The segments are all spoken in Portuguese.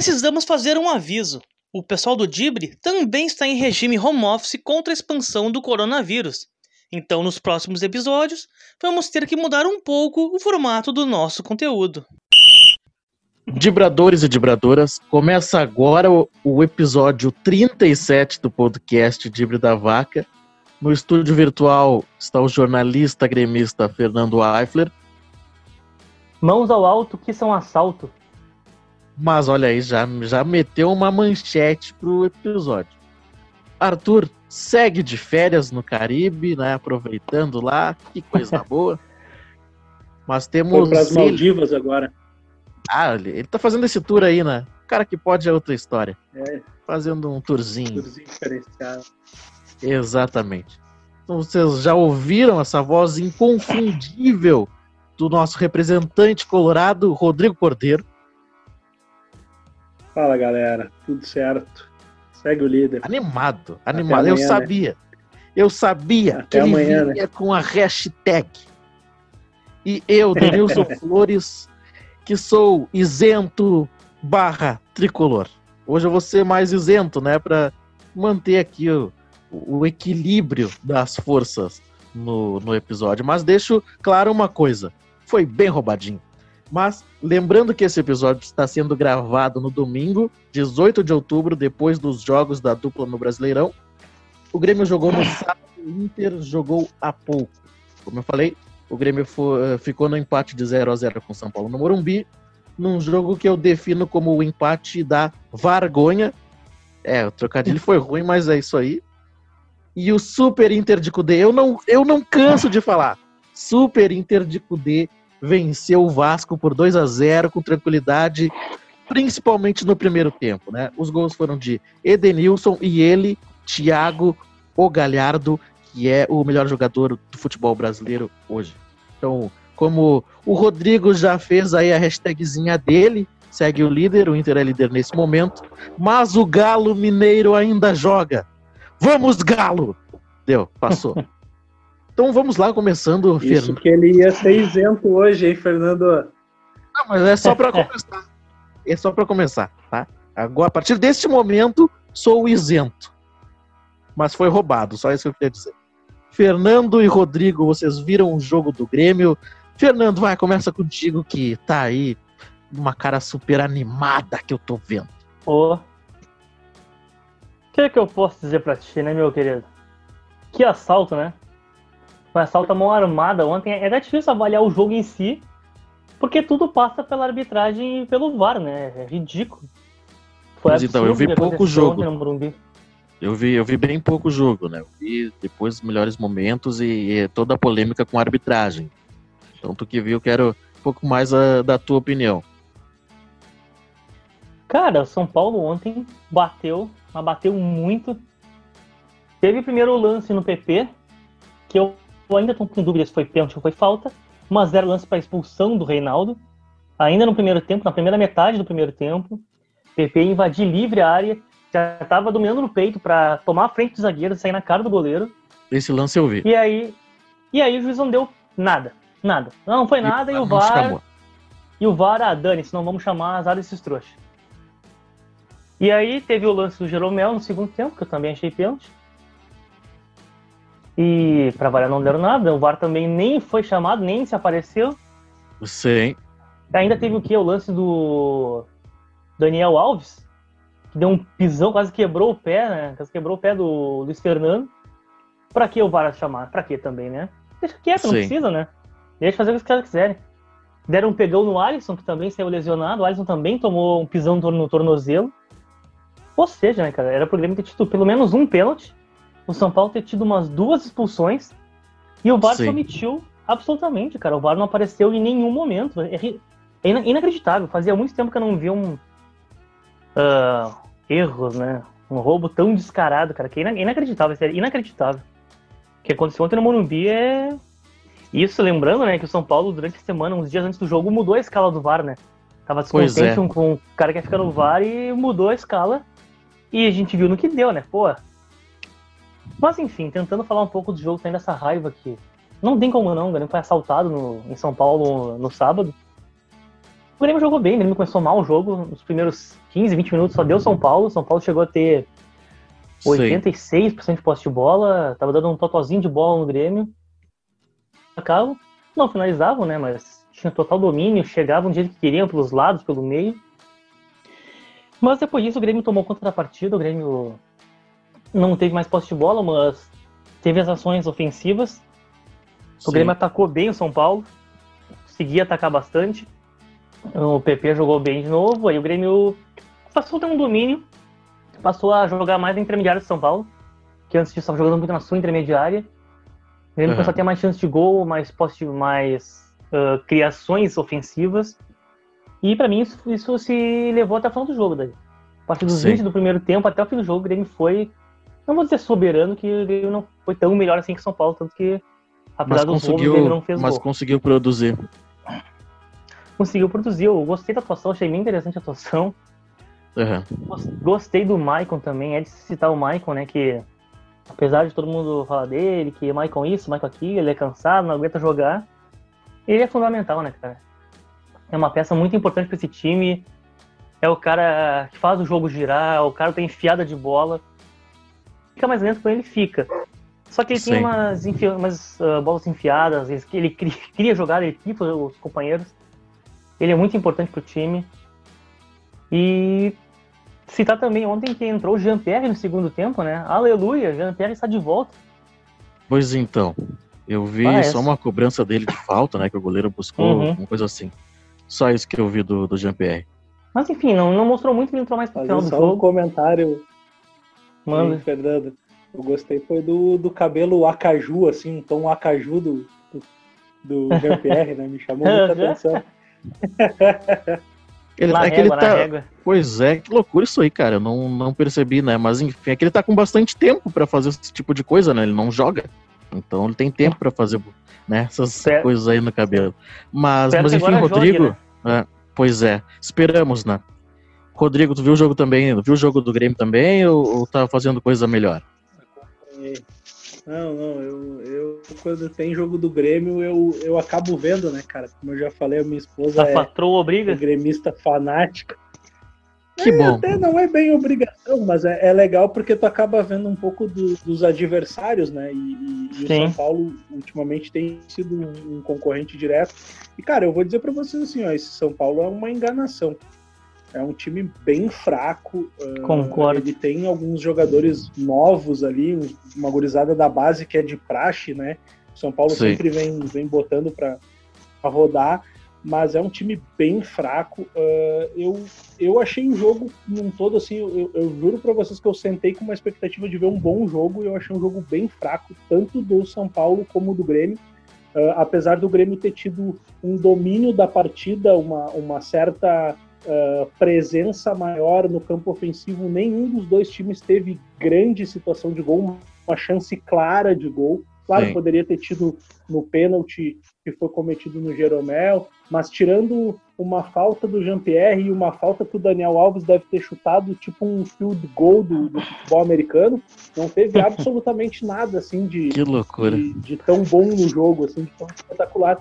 Precisamos fazer um aviso. O pessoal do Dibre também está em regime home office contra a expansão do coronavírus. Então, nos próximos episódios, vamos ter que mudar um pouco o formato do nosso conteúdo. Dibradores e dibradoras, começa agora o, o episódio 37 do podcast Dibre da Vaca. No estúdio virtual está o jornalista gremista Fernando Eifler. Mãos ao alto que são assalto. Mas olha aí, já, já meteu uma manchete pro episódio. Arthur segue de férias no Caribe, né? Aproveitando lá, que coisa boa. Mas temos. Foi as Maldivas agora. Ah, ele, ele tá fazendo esse tour aí, né? O cara que pode é outra história. É. Fazendo um tourzinho. Tourzinho diferenciado. Exatamente. Então vocês já ouviram essa voz inconfundível do nosso representante colorado, Rodrigo Cordeiro. Fala galera, tudo certo? Segue o líder. Animado, animado. Amanhã, eu né? sabia. Né? Eu sabia Até que amanhã, ele vinha né? com a hashtag. E eu, Denilson Flores, que sou isento barra tricolor. Hoje eu vou ser mais isento, né? Para manter aqui o, o equilíbrio das forças no, no episódio. Mas deixo claro uma coisa: foi bem roubadinho. Mas lembrando que esse episódio está sendo gravado no domingo, 18 de outubro, depois dos jogos da dupla no Brasileirão. O Grêmio jogou no sábado, o Inter jogou há pouco. Como eu falei, o Grêmio foi, ficou no empate de 0 a 0 com São Paulo no Morumbi, num jogo que eu defino como o empate da vergonha. É, o trocadilho foi ruim, mas é isso aí. E o Super Inter de Cudê, eu não, eu não canso de falar. Super Inter de Cudê venceu o Vasco por 2 a 0 com tranquilidade, principalmente no primeiro tempo, né? Os gols foram de Edenilson e ele, Thiago O Galhardo, que é o melhor jogador do futebol brasileiro hoje. Então, como o Rodrigo já fez aí a hashtagzinha dele, segue o líder, o Inter é líder nesse momento, mas o Galo Mineiro ainda joga. Vamos, Galo! Deu, passou. Então vamos lá, começando. Isso Fernando. que ele ia ser isento hoje, hein, Fernando? Não, mas é só para começar. É só para começar, tá? Agora, a partir deste momento, sou isento. Mas foi roubado, só isso que eu queria dizer. Fernando e Rodrigo, vocês viram o jogo do Grêmio? Fernando, vai, começa contigo que tá aí uma cara super animada que eu tô vendo. Ô. Oh. O que, é que eu posso dizer pra ti, né, meu querido? Que assalto, né? Um assalto à mão armada ontem. É difícil avaliar o jogo em si, porque tudo passa pela arbitragem e pelo VAR, né? É ridículo. Foi Mas então, eu vi pouco jogo. Eu vi, eu vi bem pouco jogo, né? Eu vi depois os melhores momentos e, e toda a polêmica com a arbitragem. Então, tu que viu, quero um pouco mais a, da tua opinião. Cara, o São Paulo ontem bateu, mas bateu muito. Teve primeiro lance no PP, que eu eu ainda estou com dúvidas se foi pênalti ou foi falta. Uma zero lance para expulsão do Reinaldo. Ainda no primeiro tempo, na primeira metade do primeiro tempo. PP invadir livre a área. Já estava dominando no peito para tomar a frente do zagueiro, sair na cara do goleiro. Esse lance eu vi. E aí, e aí o juiz não deu nada. Nada. Não foi nada e, e o VAR. Chamou. E o VAR, ah, dane-se, não vamos chamar azar desses trouxas. E aí teve o lance do Jeromel no segundo tempo, que eu também achei pênalti. E para variar não deram nada. O VAR também nem foi chamado, nem se apareceu. Sim. Ainda teve o que? O lance do Daniel Alves, que deu um pisão, quase quebrou o pé, né? Quase quebrou o pé do Luiz Fernando. Pra que o VAR chamar? Pra que também, né? Deixa quieto, não precisa, né? Deixa fazer o que os caras quiserem. Deram um pegão no Alisson, que também saiu lesionado. O Alisson também tomou um pisão no tornozelo. Ou seja, né, cara? Era pro Grêmio ter tido pelo menos um pênalti o São Paulo ter tido umas duas expulsões e o VAR Sim. se omitiu absolutamente, cara. O VAR não apareceu em nenhum momento. É, é inacreditável. Fazia muito tempo que eu não via um. Uh, erros, né? Um roubo tão descarado, cara, que é inacreditável. É inacreditável. O que aconteceu ontem no Morumbi é. Isso, lembrando, né, que o São Paulo, durante a semana, uns dias antes do jogo, mudou a escala do VAR, né? Tava descontente é. com o cara que ia ficar no VAR e mudou a escala. E a gente viu no que deu, né? Pô, mas enfim, tentando falar um pouco do jogo, tem essa raiva aqui. Não tem como não, o Grêmio foi assaltado no, em São Paulo no, sábado. O Grêmio jogou bem, o Grêmio começou mal o jogo, nos primeiros 15, 20 minutos só deu São Paulo. São Paulo chegou a ter 86% de posse de bola, tava dando um totozinho de bola no Grêmio. Acabam, não finalizavam, né? Mas tinha total domínio, chegavam do jeito que queriam, pelos lados, pelo meio. Mas depois disso o Grêmio tomou conta da partida, o Grêmio não teve mais posse de bola, mas teve as ações ofensivas. O Grêmio atacou bem o São Paulo, conseguia atacar bastante. O PP jogou bem de novo, aí o Grêmio passou a ter um domínio, passou a jogar mais na intermediária de São Paulo, que antes estava jogando muito na sua intermediária. O Grêmio uhum. começou a ter mais chance de gol, mais posse, mais uh, criações ofensivas. E para mim isso, isso, se levou até o final do jogo daí. A partir dos Sim. 20 do primeiro tempo até o fim do jogo, o Grêmio foi, não vou dizer soberano, que o Grêmio não foi tão melhor assim que São Paulo, tanto que apesar mas dos gols, o Grêmio não fez mas gol. Mas conseguiu produzir. Conseguiu produzir, eu gostei da atuação, achei bem interessante a atuação. Uhum. Gostei do Maicon também, é de citar o Maicon, né, que apesar de todo mundo falar dele, que Maicon isso, Maicon aquilo, ele é cansado, não aguenta jogar, ele é fundamental, né, cara? é uma peça muito importante para esse time. É o cara que faz o jogo girar, é o cara que tem enfiada de bola. Fica mais lento quando ele fica. Só que ele Sim. tem umas, enfi umas uh, bolas enfiadas, ele cria jogar, ele equipa os companheiros. Ele é muito importante para o time. E citar também ontem que entrou o Jean-Pierre no segundo tempo, né? Aleluia, Jean-Pierre está de volta. Pois então, eu vi ah, só uma cobrança dele de falta, né? Que o goleiro buscou, uhum. uma coisa assim. Só isso que eu vi do, do Jean-Pierre. Mas enfim, não, não mostrou muito, ele entrou mais pro final do só jogo. um comentário, Manda. Sim, Fernando. Eu gostei foi do, do cabelo acaju, assim, um tom acaju do, do, do Jean-Pierre, né? Me chamou muita atenção. Ele, na é que ele tá. Pois é, que loucura isso aí, cara. Eu não, não percebi, né? Mas enfim, é que ele tá com bastante tempo para fazer esse tipo de coisa, né? Ele não joga. Então ele tem tempo para fazer né, essas certo. coisas aí no cabelo. Mas, mas enfim, Rodrigo. Jogue, né? é, pois é, esperamos, né? Rodrigo, tu viu o jogo também? Viu o jogo do Grêmio também ou, ou tá fazendo coisa melhor? Não, não, eu, eu quando tem jogo do Grêmio, eu, eu acabo vendo, né, cara? Como eu já falei, a minha esposa a é, patroa obriga? é gremista fanática. Que é, bom. Até não é bem obrigação, mas é, é legal porque tu acaba vendo um pouco do, dos adversários, né? E, e, e o São Paulo ultimamente tem sido um, um, concorrente direto. E cara, eu vou dizer para vocês assim, ó, esse São Paulo é uma enganação. É um time bem fraco. Ah, Concordo. Uh, ele tem alguns jogadores novos ali, uma gurizada da base que é de praxe, né? O São Paulo Sim. sempre vem, vem botando para rodar mas é um time bem fraco. Uh, eu, eu achei o jogo num todo assim, eu, eu juro para vocês que eu sentei com uma expectativa de ver um bom jogo e eu achei um jogo bem fraco, tanto do São Paulo como do Grêmio. Uh, apesar do Grêmio ter tido um domínio da partida, uma, uma certa uh, presença maior no campo ofensivo, nenhum dos dois times teve grande situação de gol, uma chance clara de gol. Claro, Sim. poderia ter tido no pênalti que foi cometido no Jeromel, mas tirando uma falta do Jean-Pierre e uma falta que o Daniel Alves deve ter chutado, tipo um field goal do, do futebol americano, não teve absolutamente nada assim de. De, de, tão bom no jogo, assim, de tão espetacular.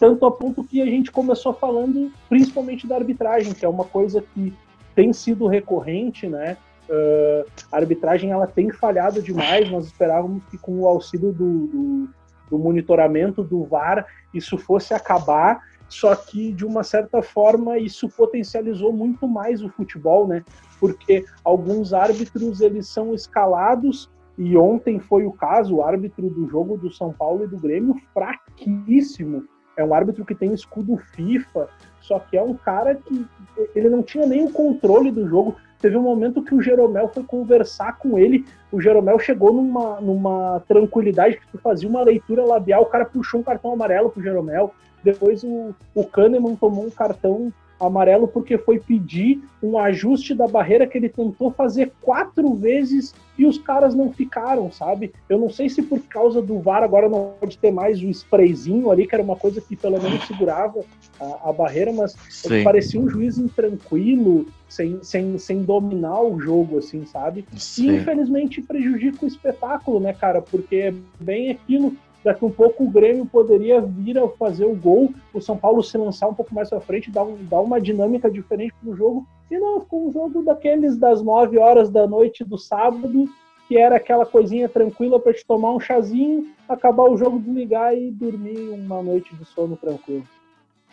Tanto a ponto que a gente começou falando principalmente da arbitragem, que é uma coisa que tem sido recorrente, né? Uh, a arbitragem ela tem falhado demais. Nós esperávamos que com o auxílio do, do, do monitoramento do VAR isso fosse acabar só que de uma certa forma isso potencializou muito mais o futebol, né? Porque alguns árbitros eles são escalados e ontem foi o caso, o árbitro do jogo do São Paulo e do Grêmio fraquíssimo. É um árbitro que tem escudo FIFA, só que é um cara que ele não tinha nem o controle do jogo. Teve um momento que o Jeromel foi conversar com ele, o Jeromel chegou numa, numa tranquilidade que tu fazia uma leitura labial, o cara puxou um cartão amarelo pro Jeromel, depois o, o Kahneman tomou um cartão amarelo porque foi pedir um ajuste da barreira que ele tentou fazer quatro vezes e os caras não ficaram, sabe? Eu não sei se por causa do VAR agora não pode ter mais o sprayzinho ali, que era uma coisa que pelo menos segurava a, a barreira, mas parecia um juiz intranquilo, sem, sem, sem dominar o jogo, assim, sabe? Sim. E infelizmente prejudica o espetáculo, né, cara? Porque é bem aquilo daqui um pouco o Grêmio poderia vir a fazer o gol, o São Paulo se lançar um pouco mais para frente, dar, um, dar uma dinâmica diferente para o jogo. E não, ficou um jogo daqueles das 9 horas da noite do sábado, que era aquela coisinha tranquila para te tomar um chazinho, acabar o jogo, desligar e dormir uma noite de sono tranquilo.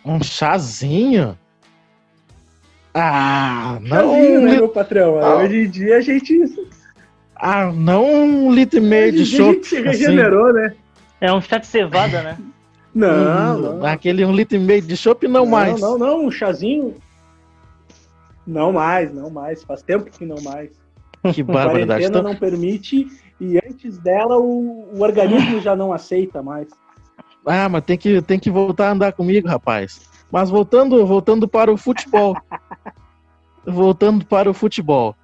Um chazinho? Ah, não. Chazinho, né, meu patrão? Ah. Hoje em dia a gente. Ah, não um litro e meio de chopp. A gente se regenerou, assim. né? É um chá de cevada, né? não, não. Aquele um litro e meio de chopp, não, não mais. Não, não, um chazinho. Não mais, não mais. Faz tempo que não mais. Que barbaridade. A quarentena não permite e antes dela o, o organismo já não aceita mais. Ah, mas tem que, tem que voltar a andar comigo, rapaz. Mas voltando, voltando para o futebol. voltando para o futebol.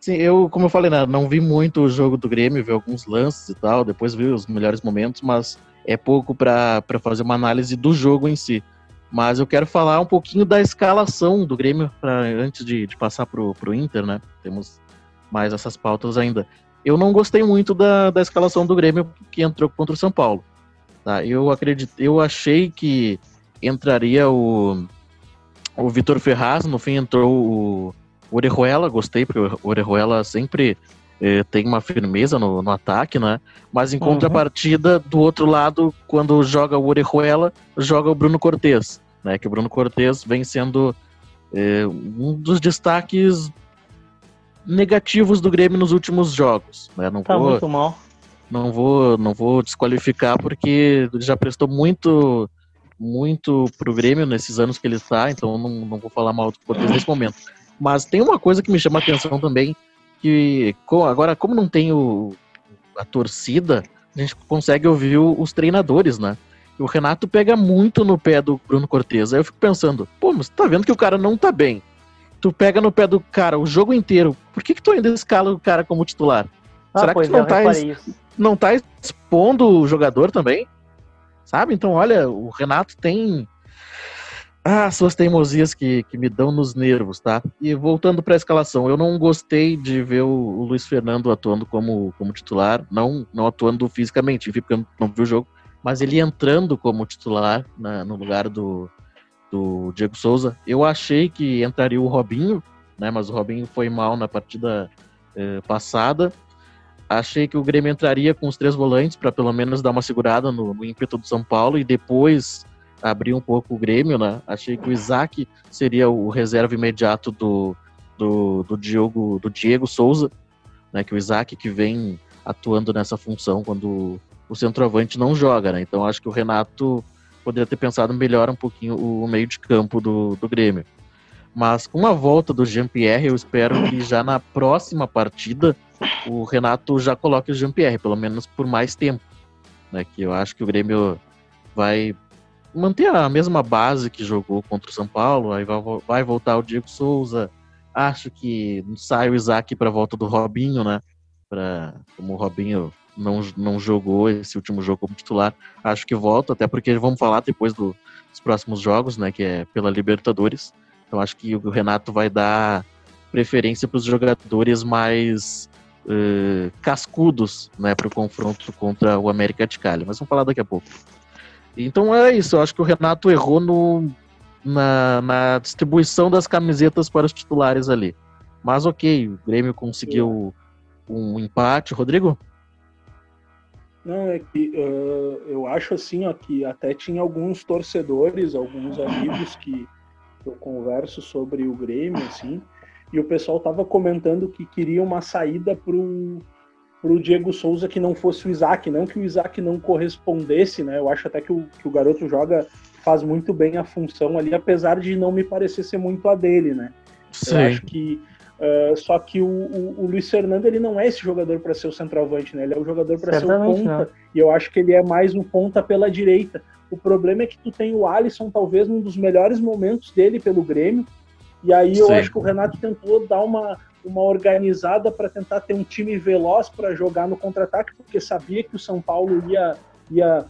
Sim, eu, como eu falei, né, não vi muito o jogo do Grêmio, vi alguns lances e tal, depois vi os melhores momentos, mas é pouco para fazer uma análise do jogo em si. Mas eu quero falar um pouquinho da escalação do Grêmio, pra, antes de, de passar pro, pro Inter, né? Temos mais essas pautas ainda. Eu não gostei muito da, da escalação do Grêmio que entrou contra o São Paulo. Tá? Eu acredito, eu achei que entraria o, o Vitor Ferraz, no fim entrou o Orejuela, gostei, porque o Orejuela sempre eh, tem uma firmeza no, no, ataque, né? Mas em uhum. contrapartida, do outro lado, quando joga o Orejuela, joga o Bruno Cortes, né? Que o Bruno Cortes vem sendo eh, um dos destaques negativos do Grêmio nos últimos jogos, né? Não tá vou, muito mal. Não vou, não vou desqualificar porque já prestou muito muito pro Grêmio nesses anos que ele está, então não, não vou falar mal do Cortes nesse momento. Mas tem uma coisa que me chama a atenção também, que agora, como não tem o, a torcida, a gente consegue ouvir os treinadores, né? O Renato pega muito no pé do Bruno Cortes. Aí eu fico pensando, pô, mas tá vendo que o cara não tá bem. Tu pega no pé do cara o jogo inteiro. Por que, que tu ainda escala o cara como titular? Ah, Será que tu não, é, tá, não tá expondo o jogador também? Sabe? Então, olha, o Renato tem ah, suas teimosias que, que me dão nos nervos, tá? E voltando para a escalação, eu não gostei de ver o, o, Luiz Fernando atuando como, como titular, não, não atuando fisicamente, porque eu não vi o jogo, mas ele entrando como titular na, no lugar do, do Diego Souza. Eu achei que entraria o Robinho, né? Mas o Robinho foi mal na partida eh, passada. Achei que o Grêmio entraria com os três volantes para pelo menos dar uma segurada no, no ímpeto do São Paulo e depois abrir um pouco o Grêmio, né? Achei que o Isaac seria o reserva imediato do, do, do, Diogo, do Diego Souza, né? Que o Isaac que vem atuando nessa função quando o centroavante não joga, né? Então acho que o Renato poderia ter pensado melhor um pouquinho o meio de campo do, do Grêmio. Mas com a volta do Jean-Pierre, eu espero que já na próxima partida o Renato já coloque o Jean-Pierre, pelo menos por mais tempo. Né? Que eu acho que o Grêmio vai manter a mesma base que jogou contra o São Paulo, aí vai, vai voltar o Diego Souza. Acho que sai o Isaac para volta do Robinho, né? Pra, como o Robinho não, não jogou esse último jogo como titular, acho que volta, até porque vamos falar depois do, dos próximos jogos, né? Que é pela Libertadores. Então acho que o Renato vai dar preferência para os jogadores mais uh, cascudos, né? Para o confronto contra o América de Cali. Mas vamos falar daqui a pouco. Então é isso, eu acho que o Renato errou no, na, na distribuição das camisetas para os titulares ali. Mas ok, o Grêmio conseguiu um empate. Rodrigo? Não, é que uh, eu acho assim, ó, que até tinha alguns torcedores, alguns amigos que eu converso sobre o Grêmio, assim, e o pessoal tava comentando que queria uma saída pro para o Diego Souza que não fosse o Isaac, não que o Isaac não correspondesse, né? Eu acho até que o, que o garoto joga, faz muito bem a função ali, apesar de não me parecer ser muito a dele, né? Sim. Eu acho que uh, só que o, o, o, Luiz Fernando ele não é esse jogador para ser o centroavante, né? Ele é o jogador para ser o ponta. Não. E eu acho que ele é mais um ponta pela direita. O problema é que tu tem o Alisson, talvez num dos melhores momentos dele pelo Grêmio. E aí eu Sim. acho que o Renato tentou dar uma uma organizada para tentar ter um time veloz para jogar no contra-ataque, porque sabia que o São Paulo ia, ia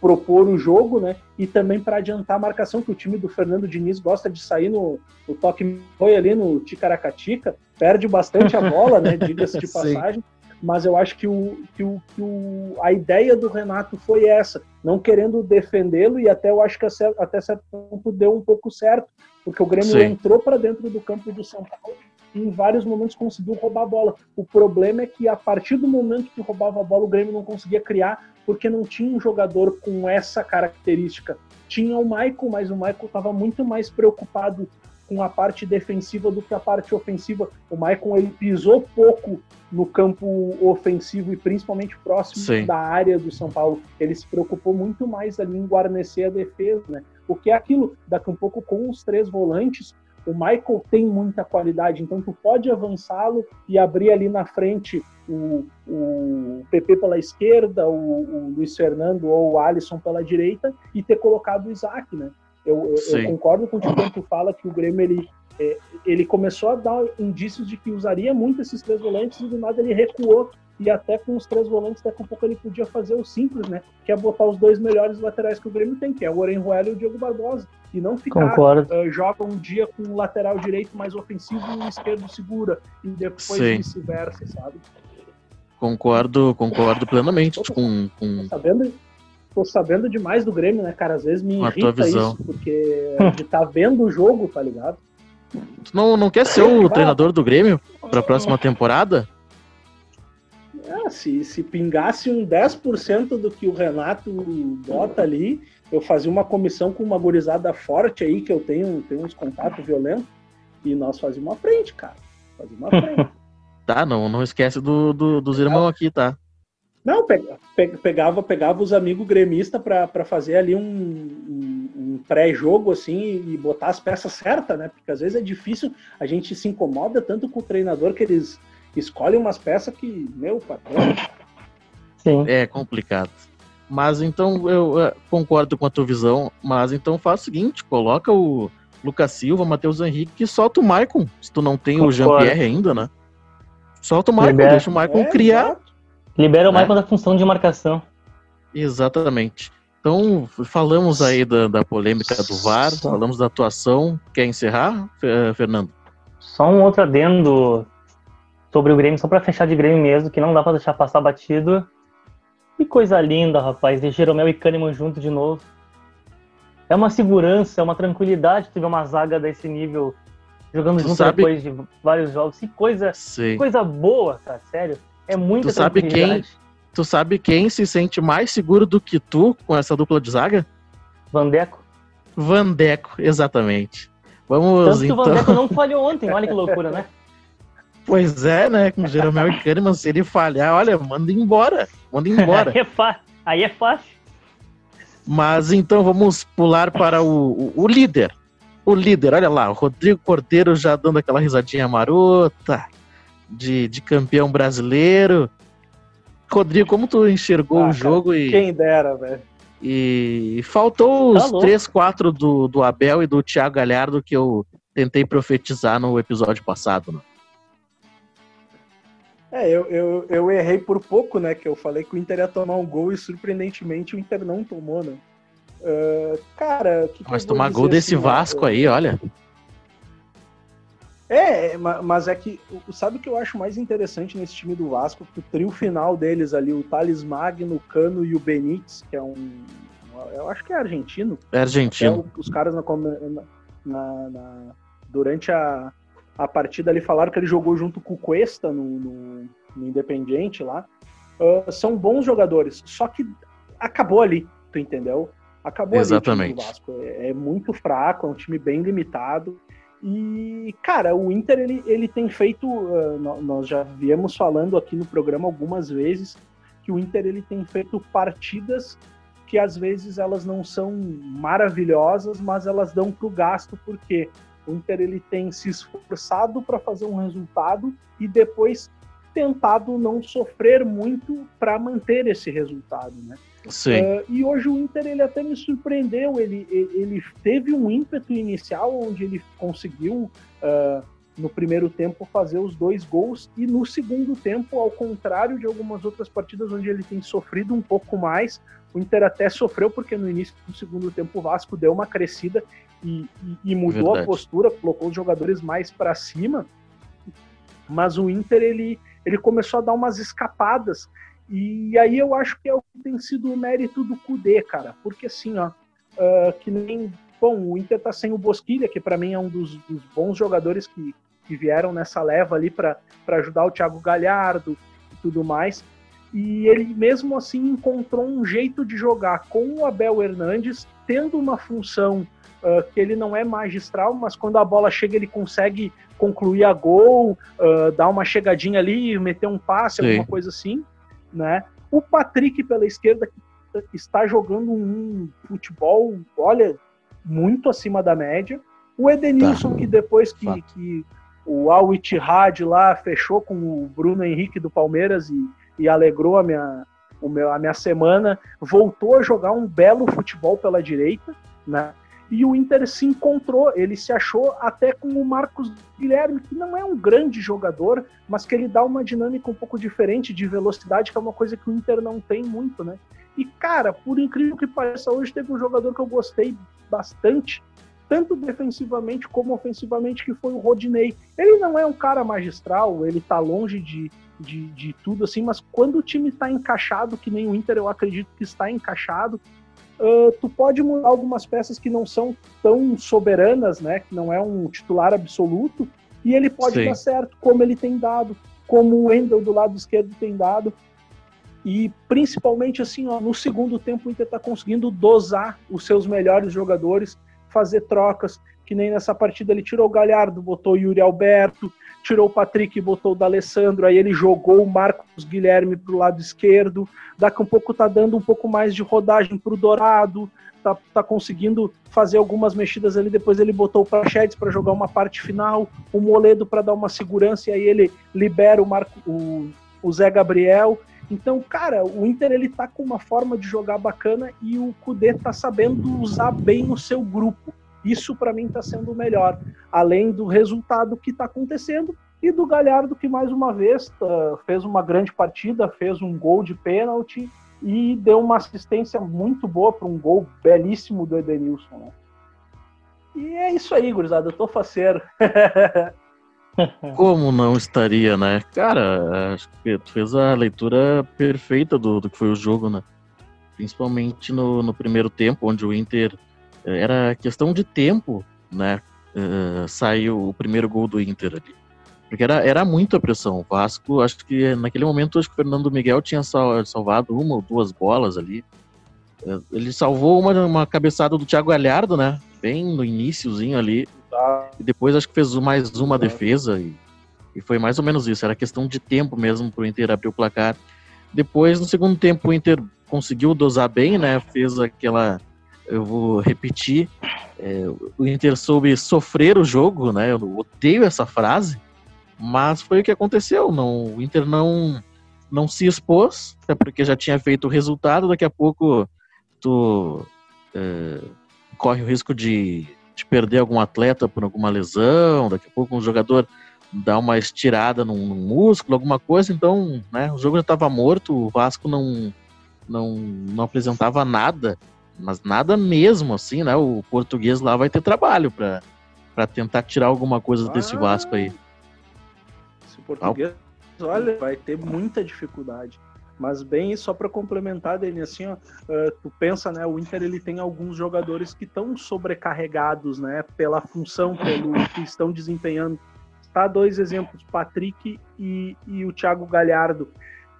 propor o jogo, né? E também para adiantar a marcação, que o time do Fernando Diniz gosta de sair no, no toque foi ali no Ticaracatica, perde bastante a bola, né? Diga-se de passagem. mas eu acho que, o, que, o, que o, a ideia do Renato foi essa, não querendo defendê-lo, e até eu acho que até certo ponto deu um pouco certo, porque o Grêmio Sim. entrou para dentro do campo do São Paulo e em vários momentos conseguiu roubar a bola. O problema é que a partir do momento que roubava a bola, o Grêmio não conseguia criar, porque não tinha um jogador com essa característica. Tinha o Michael, mas o Michael estava muito mais preocupado com a parte defensiva do que a parte ofensiva. O Maicon ele pisou pouco no campo ofensivo e principalmente próximo Sim. da área do São Paulo. Ele se preocupou muito mais ali em guarnecer a defesa, né? Porque é aquilo, daqui um pouco com os três volantes, o Michael tem muita qualidade, então tu pode avançá-lo e abrir ali na frente o, o PP pela esquerda, o, o Luiz Fernando ou o Alisson pela direita e ter colocado o Isaac, né? Eu, eu, eu concordo contigo quando tu fala que o Grêmio ele, é, ele começou a dar indícios de que usaria muito esses três volantes e do nada ele recuou e até com os três volantes daqui a pouco ele podia fazer o simples, né? Que é botar os dois melhores laterais que o Grêmio tem, que é o Orenjuela e o Diego Barbosa. E não ficar uh, joga um dia com o lateral direito mais ofensivo e o esquerdo segura e depois vice-versa, sabe? Concordo, concordo plenamente com, com... Sabendo, tô sabendo demais do Grêmio, né, cara? Às vezes me irrita isso, porque de tá vendo o jogo, tá ligado? Tu não, não quer ser o treinador do Grêmio pra próxima temporada? Ah, se, se pingasse um 10% do que o Renato bota ali, eu fazia uma comissão com uma gurizada forte aí, que eu tenho, tenho uns contatos violentos, e nós fazíamos uma frente, cara. Fazíamos uma frente. tá, não, não esquece do, do dos irmãos aqui, tá? Não, pegava, pegava os amigos gremistas para fazer ali um, um, um pré-jogo assim e botar as peças certas, né? Porque às vezes é difícil, a gente se incomoda tanto com o treinador que eles escolhem umas peças que, meu patrão. Sim. É complicado. Mas então eu, eu concordo com a tua visão, mas então faz o seguinte, coloca o Lucas Silva, Matheus Henrique e solta o Maicon, se tu não tem concordo. o Jean-Pierre ainda, né? Solta o Maicon, deixa o Maicon é, criar. Exato Libera o é. da função de marcação. Exatamente. Então, falamos aí da, da polêmica do VAR, Só. falamos da atuação. Quer encerrar, Fernando? Só um outro adendo sobre o Grêmio, só para fechar de Grêmio mesmo, que não dá para deixar passar batido. Que coisa linda, rapaz, de Jeromel e Kahneman junto de novo. É uma segurança, é uma tranquilidade ter uma zaga desse nível jogando tu junto sabe... depois de vários jogos. Que coisa, que coisa boa, cara, sério. É muita tu sabe quem Tu sabe quem se sente mais seguro do que tu com essa dupla de zaga? Vandeco. Vandeco, exatamente. Vamos Tanto então... que o Vandeco não falhou ontem, olha que loucura, né? Pois é, né? Com o Jeromel e Kahneman, se ele falhar, olha, manda embora. Manda embora. Aí é, Aí é fácil. Mas então vamos pular para o, o, o, líder. O líder, olha lá, o Rodrigo Cordeiro já dando aquela risadinha marota de, de campeão brasileiro. Rodrigo, como tu enxergou ah, o jogo cara, e. Quem dera, velho. E faltou os tá três, quatro do, do Abel e do Thiago Galhardo que eu tentei profetizar no episódio passado, né? É, eu, eu, eu errei por pouco, né? Que eu falei que o Inter ia tomar um gol e surpreendentemente o Inter não tomou, né? Uh, cara, que Mas tomar gol desse assim, Vasco aí, olha. É, mas é que, sabe o que eu acho mais interessante nesse time do Vasco? Que o trio final deles ali, o Thales Magno, o Cano e o Benítez, que é um. Eu acho que é argentino. É argentino. os caras na, na, na, durante a, a partida ali falaram que ele jogou junto com o Cuesta no, no, no Independiente lá. Uh, são bons jogadores, só que acabou ali, tu entendeu? Acabou Exatamente. ali o Vasco. É, é muito fraco, é um time bem limitado. E, cara, o Inter ele, ele tem feito. Uh, nós já viemos falando aqui no programa algumas vezes que o Inter ele tem feito partidas que às vezes elas não são maravilhosas, mas elas dão pro gasto, porque o Inter ele tem se esforçado para fazer um resultado e depois tentado não sofrer muito para manter esse resultado, né? Uh, e hoje o Inter ele até me surpreendeu. Ele, ele teve um ímpeto inicial onde ele conseguiu, uh, no primeiro tempo, fazer os dois gols, e no segundo tempo, ao contrário de algumas outras partidas onde ele tem sofrido um pouco mais, o Inter até sofreu, porque no início do segundo tempo o Vasco deu uma crescida e, e, e mudou Verdade. a postura, colocou os jogadores mais para cima. Mas o Inter ele ele começou a dar umas escapadas. E aí eu acho que é o que tem sido o mérito do Kudê, cara. Porque assim, ó, uh, que nem. Bom, o Inter tá sem o Bosquilha, que para mim é um dos, dos, bons jogadores que, que vieram nessa leva ali para ajudar o Thiago Galhardo e tudo mais. E ele mesmo assim encontrou um jeito de jogar com o Abel Hernandes, tendo uma função uh, que ele não é magistral, mas quando a bola chega ele consegue concluir a gol, uh, dar uma chegadinha ali, meter um passe, Sim. alguma coisa assim, né? O Patrick pela esquerda está jogando um futebol, olha, muito acima da média. O Edenilson, tá. que depois que, que o Al Ittihad lá fechou com o Bruno Henrique do Palmeiras e, e alegrou a minha, o meu, a minha semana, voltou a jogar um belo futebol pela direita, né? E o Inter se encontrou, ele se achou até com o Marcos Guilherme, que não é um grande jogador, mas que ele dá uma dinâmica um pouco diferente de velocidade, que é uma coisa que o Inter não tem muito, né? E, cara, por incrível que pareça, hoje teve um jogador que eu gostei bastante, tanto defensivamente como ofensivamente, que foi o Rodinei. Ele não é um cara magistral, ele tá longe de, de, de tudo assim, mas quando o time está encaixado, que nem o Inter eu acredito que está encaixado, uh, tu pode mudar algumas peças que não são tão soberanas, né? Que não é um titular absoluto, e ele pode Sim. dar certo, como ele tem dado, como o Wendel do lado esquerdo tem dado. E principalmente assim, ó, no segundo tempo o Inter está conseguindo dosar os seus melhores jogadores, fazer trocas, que nem nessa partida ele tirou o Galhardo, botou o Yuri Alberto, tirou o Patrick e botou o D'Alessandro, aí ele jogou o Marcos Guilherme para o lado esquerdo, daqui a um pouco tá dando um pouco mais de rodagem para o Dourado, tá, tá conseguindo fazer algumas mexidas ali, depois ele botou o Prachedes para jogar uma parte final, o Moledo para dar uma segurança, e aí ele libera o, Marco, o, o Zé Gabriel, então, cara, o Inter ele tá com uma forma de jogar bacana e o Cudê tá sabendo usar bem o seu grupo. Isso para mim está sendo o melhor, além do resultado que está acontecendo e do Galhardo que mais uma vez uh, fez uma grande partida, fez um gol de pênalti e deu uma assistência muito boa para um gol belíssimo do Edenilson. Né? E é isso aí, gurizada, eu tô faceiro. Como não estaria, né? Cara, acho que tu fez a leitura perfeita do, do que foi o jogo, né? Principalmente no, no primeiro tempo, onde o Inter era questão de tempo, né? Uh, saiu o primeiro gol do Inter ali. Porque era, era muita pressão. O Vasco, acho que naquele momento, acho que o Fernando Miguel tinha sal, salvado uma ou duas bolas ali. Uh, ele salvou uma, uma cabeçada do Thiago Galhardo, né? Bem no iníciozinho ali. E depois acho que fez mais uma defesa e, e foi mais ou menos isso. Era questão de tempo mesmo para o Inter abrir o placar. Depois, no segundo tempo, o Inter conseguiu dosar bem, né? Fez aquela. Eu vou repetir. É, o Inter soube sofrer o jogo, né? Eu odeio essa frase, mas foi o que aconteceu. Não, o Inter não, não se expôs, até porque já tinha feito o resultado. Daqui a pouco tu é, corre o risco de de perder algum atleta por alguma lesão, daqui a pouco um jogador dá uma estirada num, num músculo, alguma coisa, então né, o jogo já estava morto, o Vasco não, não, não apresentava nada, mas nada mesmo, assim, né? O português lá vai ter trabalho para tentar tirar alguma coisa ah, desse Vasco aí. Se o português, olha, vai ter muita dificuldade. Mas bem, só para complementar, Dani, assim, ó, uh, tu pensa, né, o Inter ele tem alguns jogadores que estão sobrecarregados, né, pela função, pelo que estão desempenhando. Tá dois exemplos, Patrick e, e o Thiago Galhardo,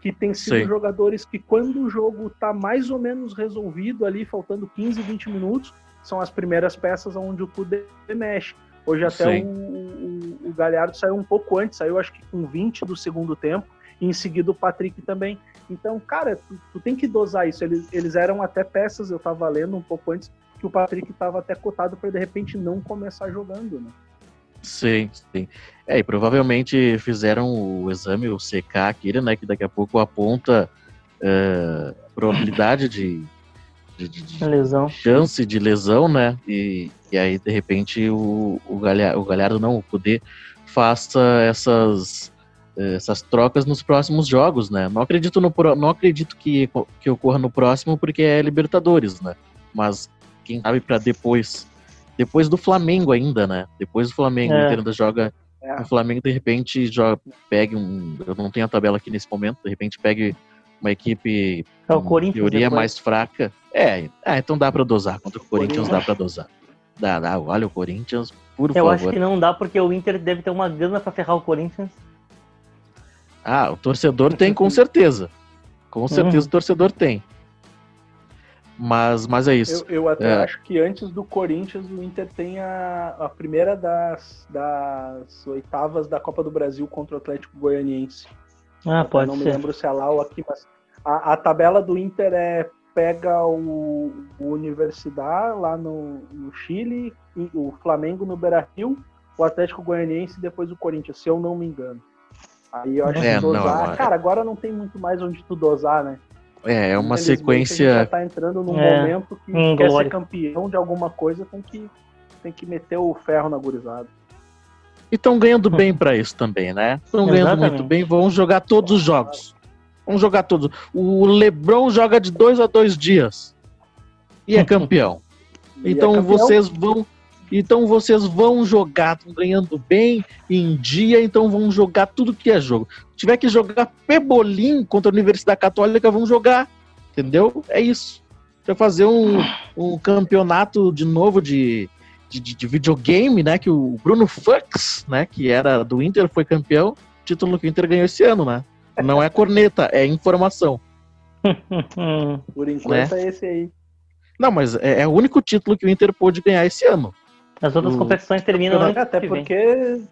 que tem sido Sim. jogadores que quando o jogo tá mais ou menos resolvido ali, faltando 15, 20 minutos, são as primeiras peças onde o Kudê mexe. Hoje até o, o, o Galhardo saiu um pouco antes, saiu acho que com 20 do segundo tempo, e em seguida o Patrick também. Então, cara, tu, tu tem que dosar isso. Eles, eles eram até peças, eu tava lendo um pouco antes, que o Patrick estava até cotado para de repente não começar jogando, né? Sim, sim. É, e provavelmente fizeram o exame, o CK aqui, né? Que daqui a pouco aponta uh, probabilidade de, de, de, lesão. chance de lesão, né? E, e aí, de repente, o, o, Galhardo, o Galhardo não, o Poder faça essas essas trocas nos próximos jogos, né? Não acredito, no, não acredito que, que ocorra no próximo porque é Libertadores, né? Mas quem sabe para depois, depois do Flamengo ainda, né? Depois do Flamengo, é. o Inter ainda joga É. O Flamengo, de repente, já pegue um. Eu não tenho a tabela aqui nesse momento, de repente pegue uma equipe é o Corinthians teoria depois. mais fraca. É, é, então dá para dosar. Contra o Corinthians, Corinthians. dá para dosar. Dá, dá. Olha o Corinthians, por eu favor. Eu acho que não dá porque o Inter deve ter uma grana para ferrar o Corinthians. Ah, o torcedor tem com certeza. Com certeza uhum. o torcedor tem. Mas, mas é isso. Eu, eu até é. acho que antes do Corinthians, o Inter tem a, a primeira das, das oitavas da Copa do Brasil contra o Atlético Goianiense. Ah, pode não ser. Não me lembro se é lá ou aqui, mas a, a tabela do Inter é pega o, o Universidade lá no, no Chile, o Flamengo no Beira-Rio, o Atlético Goianiense e depois o Corinthians, se eu não me engano. Aí eu acho é, que dosar, não, cara, agora não tem muito mais onde tu dosar, né? É, é uma sequência. A gente já tá entrando num é, momento que hum, quer glória. ser campeão de alguma coisa, tem que, tem que meter o ferro na gurizada. E estão ganhando bem para isso também, né? Estão ganhando muito bem, vão jogar todos os jogos. Vão jogar todos. O Lebron joga de dois a dois dias. E é campeão. e é então é campeão? vocês vão. Então vocês vão jogar, estão ganhando bem em dia, então vão jogar tudo que é jogo. Se tiver que jogar pebolim contra a Universidade Católica, vão jogar. Entendeu? É isso. Vai fazer um, um campeonato de novo de, de, de, videogame, né? Que o Bruno Fux, né? Que era do Inter, foi campeão. Título que o Inter ganhou esse ano, né? Não é corneta, é informação. Por enquanto né? é esse aí. Não, mas é, é, o único título que o Inter pôde ganhar esse ano. As outras o... competições terminam ano Até porque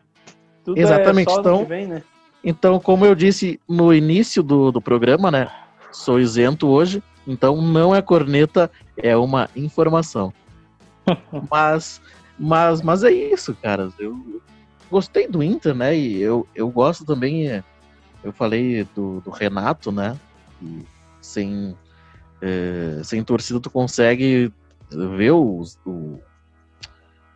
tudo é Exatamente, é só então, vem, né? Então, como eu disse no início do, do programa, né? Sou isento hoje, então não é corneta, é uma informação. mas, mas, mas é isso, cara. Eu gostei do Inter, né? E eu, eu gosto também. É, eu falei do, do Renato, né? E sem, é, sem torcida tu consegue ver o, o,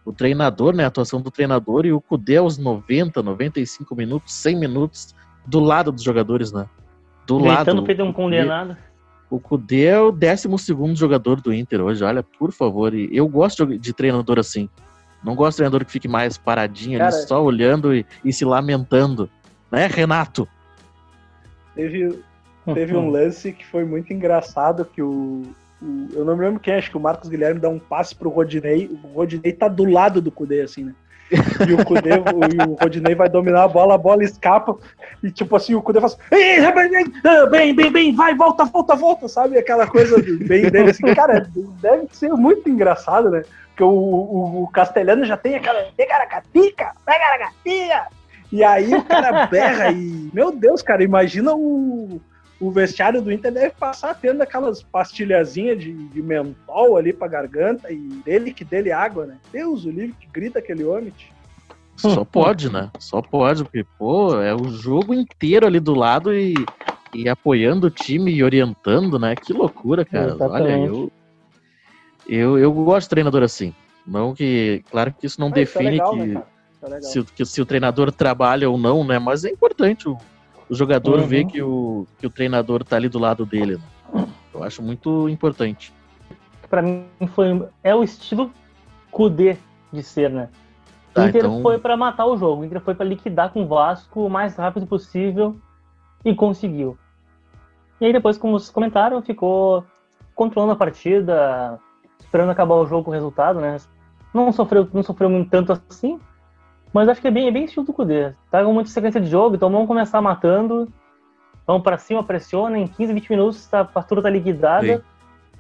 o, treinador, né? A atuação do treinador e o Cudê aos 90, 95 minutos, 100 minutos do lado dos jogadores, né? Do Gritando lado. Pedro um condenado. O Cudê é o 12 jogador do Inter hoje, olha, por favor. E eu gosto de, de treinador assim. Não gosto de treinador que fique mais paradinho Cara, ali, só olhando e, e se lamentando. Né, Renato? Teve, teve um lance que foi muito engraçado, que o, Eu não me lembro quem, acho que o Marcos Guilherme dá um passe pro Rodinei. O Rodinei tá do lado do Cudê, assim, né? E o Cudê, o, o Rodinei vai dominar a bola, a bola escapa, e tipo assim, o Cudê faz ah, bem, bem, bem, vai, volta, volta, volta, sabe? Aquela coisa bem dele, assim, cara, deve ser muito engraçado, né? Porque o, o, o castelhano já tem aquela. Pega a pega a e aí o cara berra e. Meu Deus, cara, imagina o, o vestiário do Inter deve passar tendo aquelas pastilhazinhas de, de mentol ali pra garganta e dele que dele água, né? Deus, o livro que grita aquele homem. Só pode, né? Só pode, porque, pô, é o jogo inteiro ali do lado e, e apoiando o time e orientando, né? Que loucura, cara. Exatamente. Olha, eu, eu, eu gosto de treinador assim. Não que. Claro que isso não ah, define isso é legal, que. Né, Tá se, que, se o treinador trabalha ou não, né? Mas é importante o, o jogador uhum. ver que o, que o treinador tá ali do lado dele. Né? Eu acho muito importante. Para mim foi é o estilo Kudê de ser, né? O tá, Inter então... foi para matar o jogo, o Inter foi para liquidar com o Vasco o mais rápido possível e conseguiu. E aí depois, como vocês comentaram, ficou controlando a partida, esperando acabar o jogo com o resultado, né? Não sofreu, não sofreu tanto assim, mas acho que é bem, é bem estilo do Kudê. Tá com muita sequência de jogo, então vamos começar matando. Vamos para cima, pressiona, em 15, 20 minutos tá, a partida tá liquidada. Sim.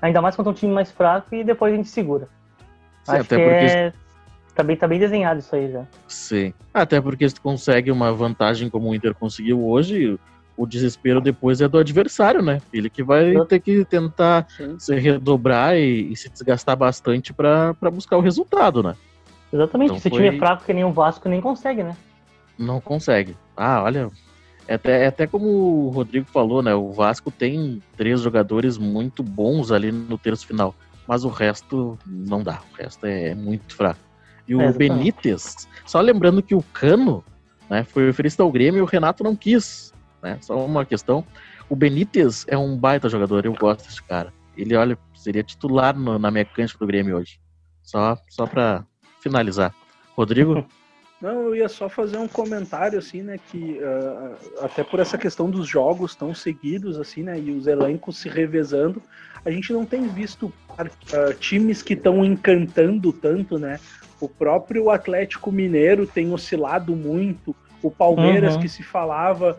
Ainda mais contra um time mais fraco e depois a gente segura. Sim, acho que porque... é... tá, bem, tá bem desenhado isso aí já. Sim. Até porque se tu consegue uma vantagem como o Inter conseguiu hoje, o desespero depois é do adversário, né? Ele que vai ter que tentar Sim. se redobrar e, e se desgastar bastante para buscar o resultado, né? Exatamente. Então Se foi... time é fraco que nem o Vasco, nem consegue, né? Não consegue. Ah, olha. É até, é até como o Rodrigo falou, né? O Vasco tem três jogadores muito bons ali no terço final. Mas o resto não dá. O resto é, é muito fraco. E o é, Benítez, só lembrando que o Cano né, foi oferecido ao Grêmio e o Renato não quis. Né? Só uma questão. O Benítez é um baita jogador, eu gosto desse cara. Ele, olha, seria titular no, na mecânica do Grêmio hoje. Só, só pra finalizar. Rodrigo? Não, eu ia só fazer um comentário, assim, né, que uh, até por essa questão dos jogos tão seguidos, assim, né, e os elencos se revezando, a gente não tem visto uh, times que estão encantando tanto, né, o próprio Atlético Mineiro tem oscilado muito, o Palmeiras, uhum. que se falava,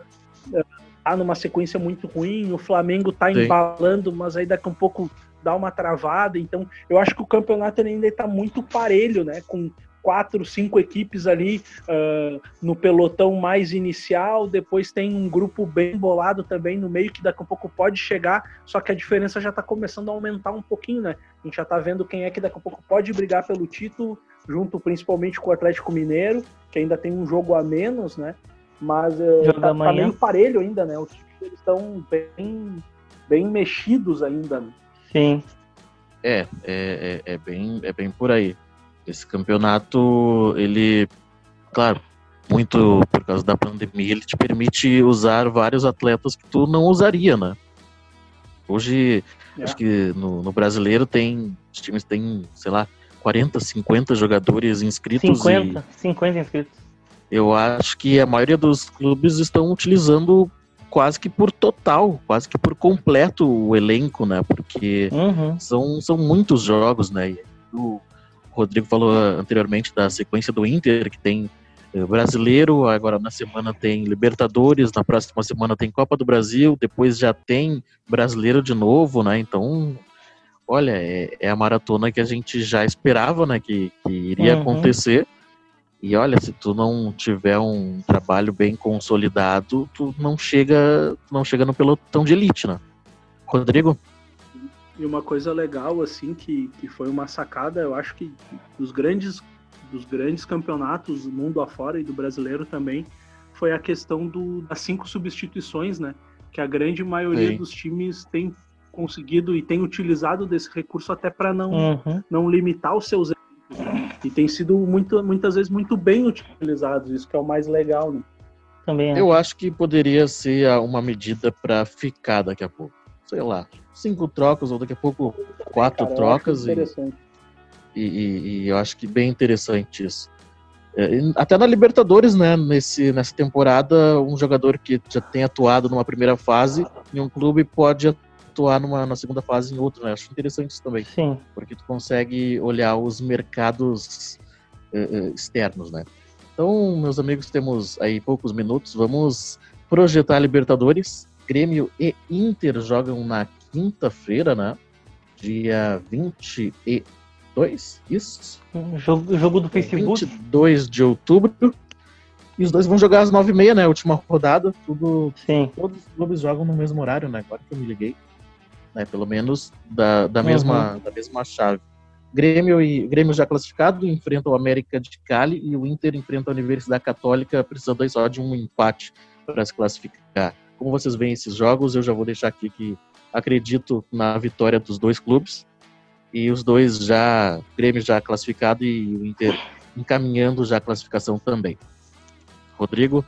uh, tá numa sequência muito ruim, o Flamengo tá Sim. embalando, mas aí daqui a um pouco dá uma travada, então eu acho que o campeonato ainda está muito parelho, né, com quatro, cinco equipes ali uh, no pelotão mais inicial, depois tem um grupo bem bolado também no meio que daqui a pouco pode chegar, só que a diferença já está começando a aumentar um pouquinho, né? A gente já está vendo quem é que daqui a pouco pode brigar pelo título, junto principalmente com o Atlético Mineiro, que ainda tem um jogo a menos, né? Mas uh, tá, tá meio parelho ainda, né? Os times estão bem, bem mexidos ainda. Né? Sim. É, é, é, é, bem, é bem por aí. Esse campeonato, ele, claro, muito por causa da pandemia, ele te permite usar vários atletas que tu não usaria, né? Hoje, é. acho que no, no, brasileiro tem, os times têm, sei lá, 40, 50 jogadores inscritos. 50, e 50 inscritos. Eu acho que a maioria dos clubes estão utilizando quase que por total, quase que por completo o elenco, né? Porque uhum. são, são muitos jogos, né? O, Rodrigo falou anteriormente da sequência do Inter, que tem eh, brasileiro, agora na semana tem Libertadores, na próxima semana tem Copa do Brasil, depois já tem brasileiro de novo, né? Então, olha, é, é a maratona que a gente já esperava, né? Que, que iria uhum. acontecer. E olha, se tu não tiver um trabalho bem consolidado, tu não chega, não chega no pelotão de elite, né? Rodrigo? E uma coisa legal, assim, que, que foi uma sacada, eu acho que dos grandes, dos grandes campeonatos, mundo afora e do brasileiro também, foi a questão do, das cinco substituições, né? Que a grande maioria Sim. dos times tem conseguido e tem utilizado desse recurso até para não, uhum. não limitar os seus e tem sido muito, muitas vezes muito bem utilizados, isso que é o mais legal, né? Também é. Eu acho que poderia ser uma medida para ficar daqui a pouco sei lá, cinco trocas, ou daqui a pouco quatro Cara, trocas. E, e, e, eu acho que bem interessante isso. É, até na Libertadores, né, nesse, nessa temporada, um jogador que já tem atuado numa primeira fase em um clube pode atuar numa, na segunda fase em outro, né? Acho interessante isso também. Sim. Porque tu consegue olhar os mercados uh, externos, né? Então, meus amigos, temos aí poucos minutos. Vamos projetar Libertadores. Grêmio e Inter jogam na quinta-feira, né? Dia 22, isso? Jogo, jogo do Facebook. 22 de outubro. E os dois vão jogar às 9h30, né? Última rodada. Tudo, Sim. Todos os clubes jogam no mesmo horário, né? Agora que eu me liguei. Né? Pelo menos da, da, uhum. mesma, da mesma chave. Grêmio e Grêmio já classificado enfrenta o América de Cali e o Inter enfrenta a Universidade Católica, precisando aí só de um empate para se classificar como vocês veem esses jogos, eu já vou deixar aqui que acredito na vitória dos dois clubes. E os dois já, Grêmio já classificado e o Inter encaminhando já a classificação também. Rodrigo?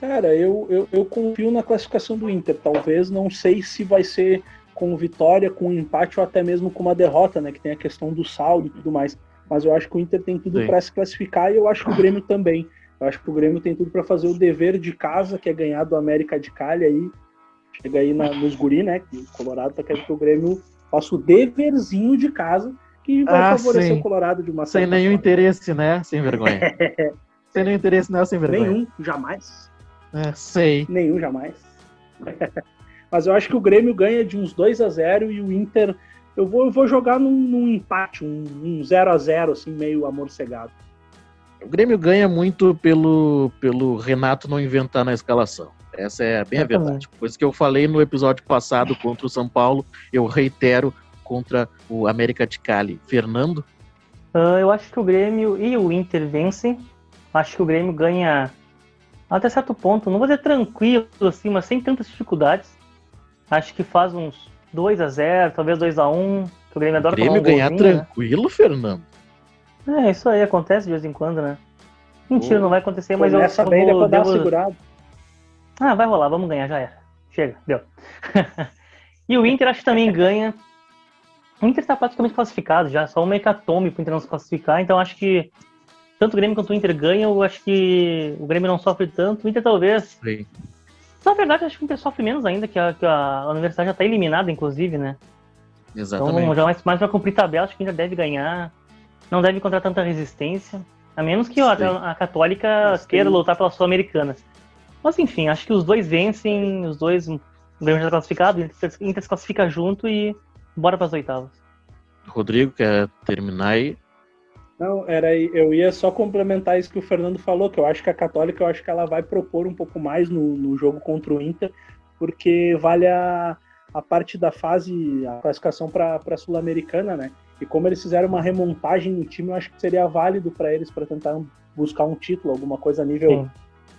Cara, eu, eu, eu confio na classificação do Inter. Talvez, não sei se vai ser com vitória, com empate ou até mesmo com uma derrota, né? Que tem a questão do saldo e tudo mais. Mas eu acho que o Inter tem tudo para se classificar e eu acho que o Grêmio também. Eu acho que o Grêmio tem tudo para fazer o dever de casa, que é ganhar do América de Cali aí. Chega aí na, nos guri, né? Que o Colorado tá querendo que o Grêmio faça o deverzinho de casa, que vai ah, favorecer sim. o Colorado de uma Sem nenhum forma. interesse, né? Sem vergonha. sem nenhum interesse, não, sem vergonha. Nenhum, jamais. É, sei. Nenhum, jamais. Mas eu acho que o Grêmio ganha de uns 2 a 0 e o Inter. Eu vou, eu vou jogar num, num empate, um, um 0 a 0 assim, meio amorcegado. O Grêmio ganha muito pelo, pelo Renato não inventar na escalação. Essa é bem a verdade. Coisa que eu falei no episódio passado contra o São Paulo, eu reitero contra o América de Cali. Fernando? Uh, eu acho que o Grêmio e o Inter vencem. Acho que o Grêmio ganha até certo ponto. Não vou dizer tranquilo, assim, mas sem tantas dificuldades. Acho que faz uns 2 a 0 talvez 2 a 1 que o Grêmio adora o Grêmio um ganhar golzinho, né? tranquilo, né? Fernando? É, isso aí acontece de vez em quando, né? Mentira, não vai acontecer, mas Começa eu, bem, vou, devo... segurado. Ah, vai rolar, vamos ganhar, já era. Chega, deu. e o Inter acho que também ganha. O Inter está praticamente classificado já, só uma hecatombe para o Inter não se classificar, então acho que tanto o Grêmio quanto o Inter ganham, eu acho que o Grêmio não sofre tanto. O Inter talvez. Sim. Na verdade, acho que o Inter sofre menos ainda, que a, que a universidade já está eliminada, inclusive, né? Exatamente. Então, já mais, mais pra cumprir tabela, acho que o Inter deve ganhar. Não deve encontrar tanta resistência. A menos que ó, a, a Católica queira lutar pela Sul-Americana. Mas enfim, acho que os dois vencem, os dois. O Grêmio já está classificado, o Inter, Inter se classifica junto e bora para as oitavas. Rodrigo, quer terminar aí? Não, era eu ia só complementar isso que o Fernando falou, que eu acho que a Católica, eu acho que ela vai propor um pouco mais no, no jogo contra o Inter, porque vale a, a parte da fase, a classificação para a Sul-Americana, né? E como eles fizeram uma remontagem no time, eu acho que seria válido para eles para tentar buscar um título, alguma coisa a nível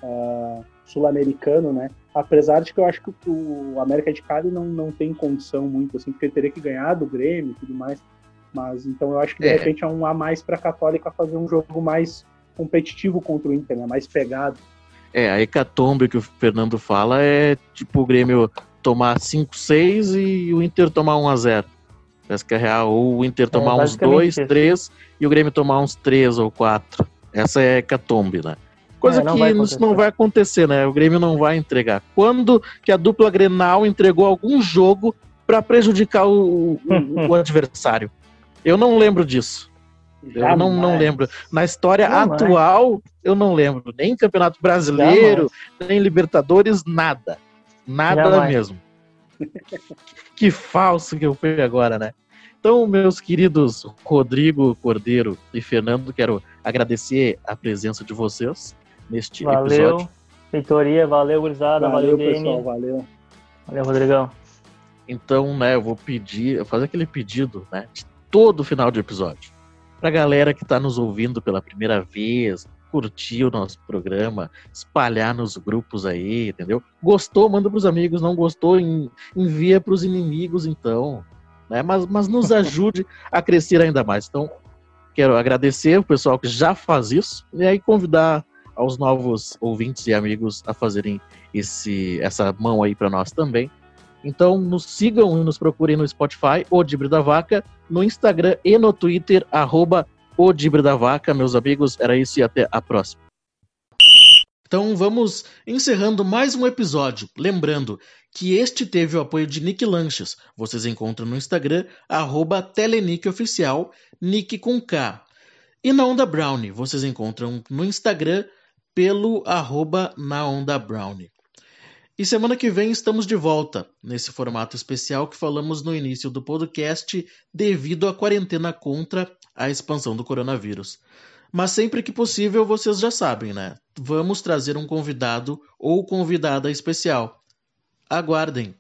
ah, sul-americano, né? Apesar de que eu acho que o América de Cali não, não tem condição muito, assim, porque ele teria que ganhar do Grêmio e tudo mais. Mas então eu acho que de É. repente é um a mais para a Católica fazer um jogo mais competitivo contra o Inter, né? Mais pegado. É, a hecatombe que o Fernando fala é tipo o Grêmio tomar 5-6 e o Inter tomar 1x0. Parece que é real. Ou o Inter tomar uns basicamente 2, isso. 3 e o Grêmio tomar uns 3 ou 4. Essa é a hecatombe, né? Coisa É, não que vai isso não vai acontecer, né? O Grêmio não vai entregar. Quando que a dupla Grenal entregou algum jogo para prejudicar o, o- o adversário? Eu não lembro disso. Eu não, não Jamais. lembro. Na história Jamais. atual, eu não lembro. Nem Campeonato Brasileiro, nem Libertadores, nada. Nada Jamais. mesmo. que falso que eu fui agora, né? Então, meus queridos Rodrigo Cordeiro e Fernando, quero agradecer a presença de vocês neste Valeu, episódio. Feitoria, valeu, gurizada, valeu, Valeu, Dani. pessoal, valeu. Valeu, Rodrigão. Então, né, eu vou pedir, eu vou fazer aquele pedido, né, de todo final de episódio. Pra galera que tá nos ouvindo pela primeira vez, curtir o nosso programa, espalhar nos grupos aí, entendeu? Gostou, manda pros amigos, não gostou, en- envia pros inimigos, então, né? Mas, mas nos ajude a crescer ainda mais. Então, quero agradecer o pessoal que já faz isso e aí convidar aos novos ouvintes e amigos a fazerem esse, essa mão aí para nós também. Então nos sigam e nos procurem no Spotify, o Dibre da Vaca, no Instagram e no Twitter, arroba o Dibre da Vaca. Meus amigos, era isso e até a próxima. Então vamos encerrando mais um episódio. Lembrando que este teve o apoio de Nick Lanches. Vocês encontram no Instagram, arroba TeleNickOficial, Nick com K. E na Onda Brownie, vocês encontram no Instagram pelo arroba na Onda Brownie. E semana que vem estamos de volta, nesse formato especial que falamos no início do podcast, devido à quarentena contra a expansão do coronavírus. Mas sempre que possível, vocês já sabem, né? Vamos trazer um convidado ou convidada especial. Aguardem!